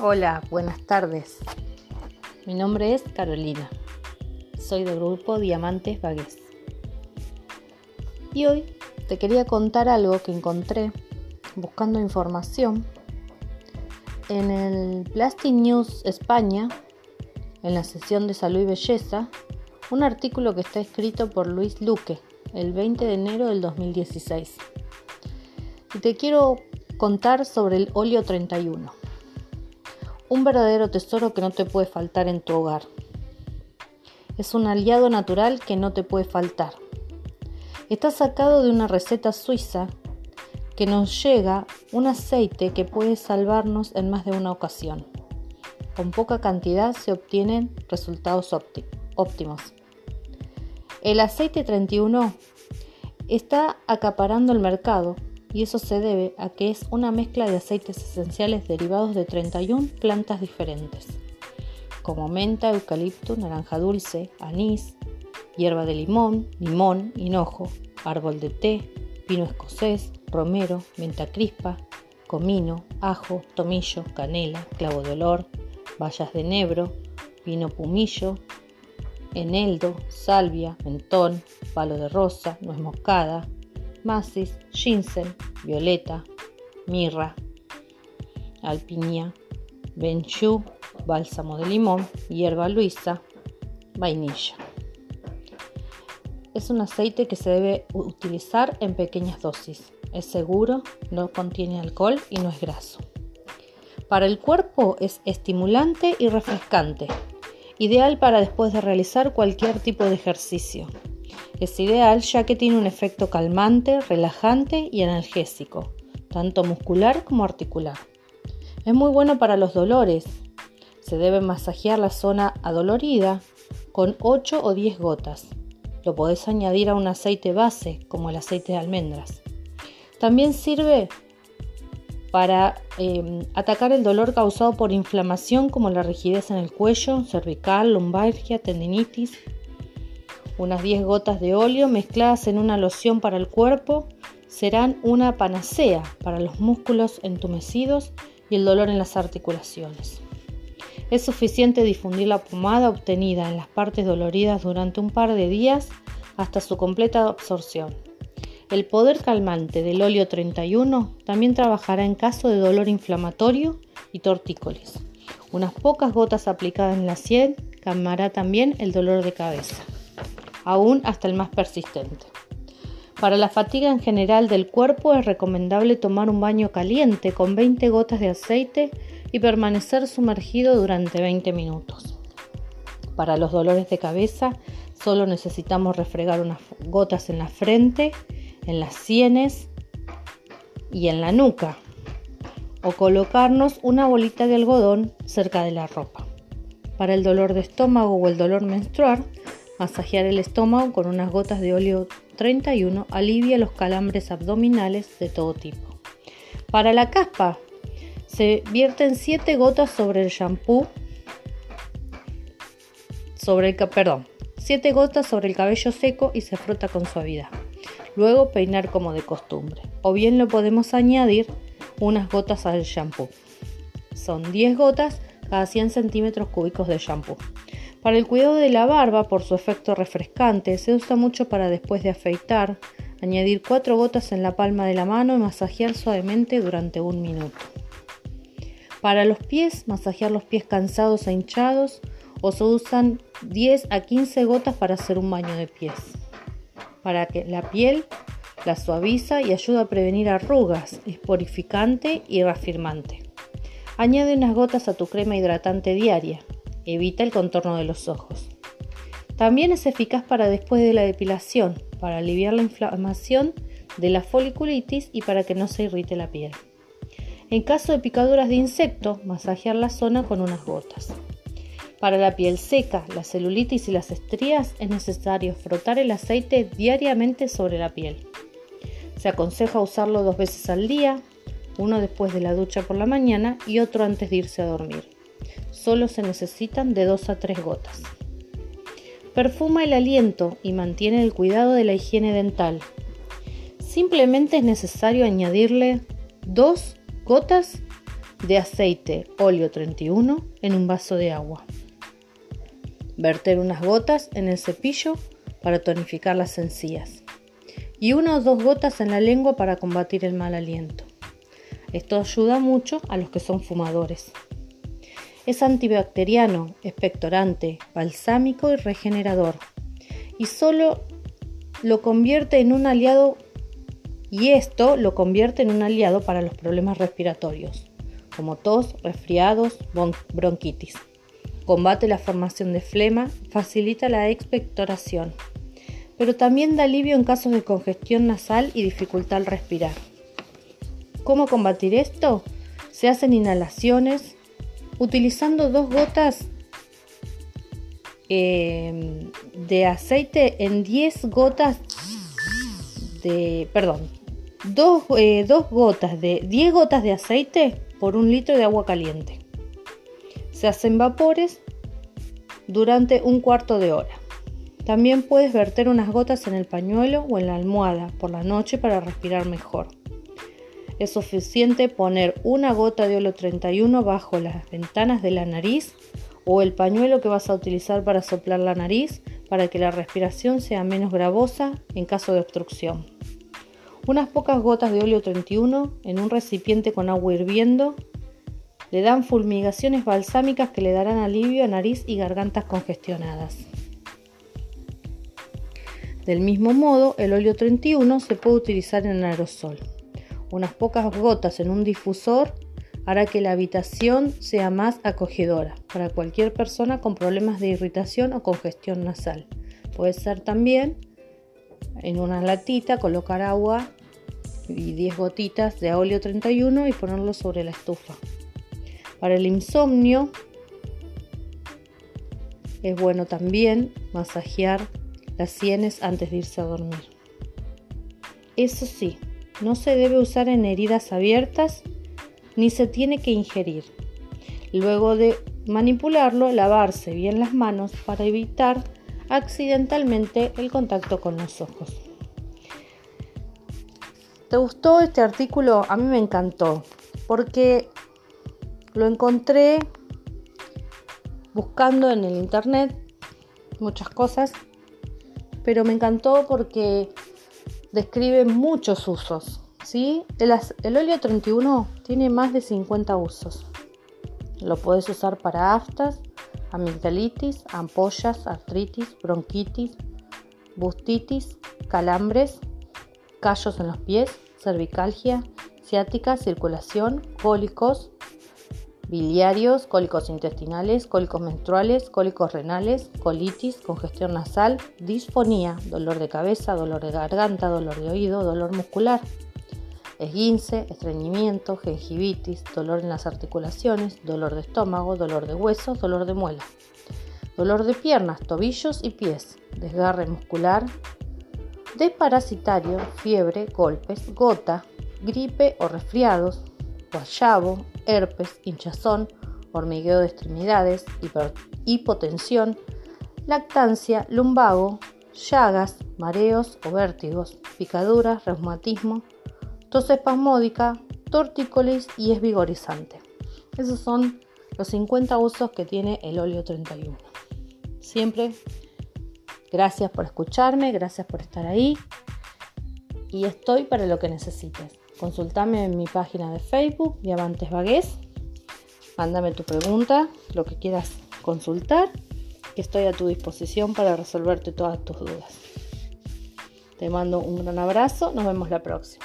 Hola, buenas tardes. Mi nombre es Carolina. Soy del grupo Diamantes Vagues. Y hoy te quería contar algo que encontré buscando información en el Plastic News España, en la sesión de salud y belleza, un artículo que está escrito por Luis Luque el 20 de enero del 2016. Y te quiero contar sobre el óleo 31 un verdadero tesoro que no te puede faltar en tu hogar. Es un aliado natural que no te puede faltar. Está sacado de una receta suiza que nos llega un aceite que puede salvarnos en más de una ocasión. Con poca cantidad se obtienen resultados óptimos. El aceite 31 está acaparando el mercado y eso se debe a que es una mezcla de aceites esenciales derivados de 31 plantas diferentes, como menta, eucalipto, naranja dulce, anís, hierba de limón, limón, hinojo, árbol de té, pino escocés, romero, menta crispa, comino, ajo, tomillo, canela, clavo de olor, bayas de enebro, pino pumillo, eneldo, salvia, mentón, palo de rosa, nuez moscada, macis, ginseng, violeta, mirra, alpinia, benchu, bálsamo de limón, hierba luisa, vainilla. Es un aceite que se debe utilizar en pequeñas dosis. Es seguro, no contiene alcohol y no es graso. Para el cuerpo es estimulante y refrescante, ideal para después de realizar cualquier tipo de ejercicio. Es ideal ya que tiene un efecto calmante, relajante y analgésico, tanto muscular como articular. Es muy bueno para los dolores. Se debe masajear la zona adolorida con 8 o 10 gotas. Lo podés añadir a un aceite base, como el aceite de almendras. También sirve para em, atacar el dolor causado por inflamación como la rigidez en el cuello, cervical, lumbalgia, tendinitis, unas 10 gotas de óleo mezcladas en una loción para el cuerpo serán una panacea para los músculos entumecidos y el dolor en las articulaciones. Es suficiente difundir la pomada obtenida en las partes doloridas durante un par de días hasta su completa absorción. El poder calmante del óleo 31 también trabajará en caso de dolor inflamatorio y tortícolis. Unas pocas gotas aplicadas en la sien calmará también el dolor de cabeza aún hasta el más persistente. Para la fatiga en general del cuerpo es recomendable tomar un baño caliente con 20 gotas de aceite y permanecer sumergido durante 20 minutos. Para los dolores de cabeza solo necesitamos refregar unas gotas en la frente, en las sienes y en la nuca o colocarnos una bolita de algodón cerca de la ropa. Para el dolor de estómago o el dolor menstrual Masajear el estómago con unas gotas de óleo 31 alivia los calambres abdominales de todo tipo. Para la caspa, se vierten 7 gotas sobre el shampoo, sobre el, perdón, 7 gotas sobre el cabello seco y se frota con suavidad. Luego peinar como de costumbre. O bien lo podemos añadir unas gotas al shampoo. Son 10 gotas cada 100 centímetros cúbicos de shampoo. Para el cuidado de la barba, por su efecto refrescante, se usa mucho para después de afeitar, añadir cuatro gotas en la palma de la mano y masajear suavemente durante un minuto. Para los pies, masajear los pies cansados e hinchados o se usan 10 a 15 gotas para hacer un baño de pies. Para que la piel la suaviza y ayuda a prevenir arrugas, es purificante y reafirmante. Añade unas gotas a tu crema hidratante diaria. Evita el contorno de los ojos. También es eficaz para después de la depilación, para aliviar la inflamación de la foliculitis y para que no se irrite la piel. En caso de picaduras de insecto, masajear la zona con unas gotas. Para la piel seca, la celulitis y las estrías es necesario frotar el aceite diariamente sobre la piel. Se aconseja usarlo dos veces al día, uno después de la ducha por la mañana y otro antes de irse a dormir solo se necesitan de 2 a 3 gotas. Perfuma el aliento y mantiene el cuidado de la higiene dental. Simplemente es necesario añadirle 2 gotas de aceite óleo 31 en un vaso de agua. Verter unas gotas en el cepillo para tonificar las encías y una o dos gotas en la lengua para combatir el mal aliento. Esto ayuda mucho a los que son fumadores. Es antibacteriano, expectorante, balsámico y regenerador. Y solo lo convierte en un aliado y esto lo convierte en un aliado para los problemas respiratorios, como tos, resfriados, bronquitis. Combate la formación de flema, facilita la expectoración, pero también da alivio en casos de congestión nasal y dificultad al respirar. ¿Cómo combatir esto? Se hacen inhalaciones utilizando dos gotas eh, de aceite en 10 gotas de, perdón, dos, eh, dos gotas de 10 gotas de aceite por un litro de agua caliente. Se hacen vapores durante un cuarto de hora. También puedes verter unas gotas en el pañuelo o en la almohada por la noche para respirar mejor. Es suficiente poner una gota de óleo 31 bajo las ventanas de la nariz o el pañuelo que vas a utilizar para soplar la nariz para que la respiración sea menos gravosa en caso de obstrucción. Unas pocas gotas de óleo 31 en un recipiente con agua hirviendo le dan fulmigaciones balsámicas que le darán alivio a nariz y gargantas congestionadas. Del mismo modo, el óleo 31 se puede utilizar en aerosol. Unas pocas gotas en un difusor hará que la habitación sea más acogedora para cualquier persona con problemas de irritación o congestión nasal. Puede ser también en una latita colocar agua y 10 gotitas de óleo 31 y ponerlo sobre la estufa. Para el insomnio es bueno también masajear las sienes antes de irse a dormir. Eso sí, no se debe usar en heridas abiertas ni se tiene que ingerir. Luego de manipularlo, lavarse bien las manos para evitar accidentalmente el contacto con los ojos. ¿Te gustó este artículo? A mí me encantó porque lo encontré buscando en el internet muchas cosas, pero me encantó porque describe muchos usos. ¿sí? El, óleo 31 tiene más de 50 usos. Lo puedes usar para aftas, amigdalitis, ampollas, artritis, bronquitis, bustitis, calambres, callos en los pies, cervicalgia, ciática, circulación, cólicos, biliarios, cólicos intestinales, cólicos menstruales, cólicos renales, colitis, congestión nasal, disfonía, dolor de cabeza, dolor de garganta, dolor de oído, dolor muscular, esguince, estreñimiento, gingivitis, dolor en las articulaciones, dolor de estómago, dolor de huesos, dolor de muela, dolor de piernas, tobillos y pies, desgarre muscular, desparasitario, fiebre, golpes, gota, gripe o resfriados, guayabo, herpes, hinchazón, hormigueo de extremidades, hipotensión, lactancia, lumbago, llagas, mareos o vértigos, picaduras, reumatismo, tos espasmódica, tortícolis y es vigorizante. Esos son los 50 usos que tiene el óleo 31. Siempre gracias por escucharme, gracias por estar ahí y estoy para lo que necesites. Consultame en mi página de Facebook, Diamantes Vagués. Mándame tu pregunta, lo que quieras consultar, estoy a tu disposición para resolverte todas tus dudas. Te mando un gran abrazo, nos vemos la próxima.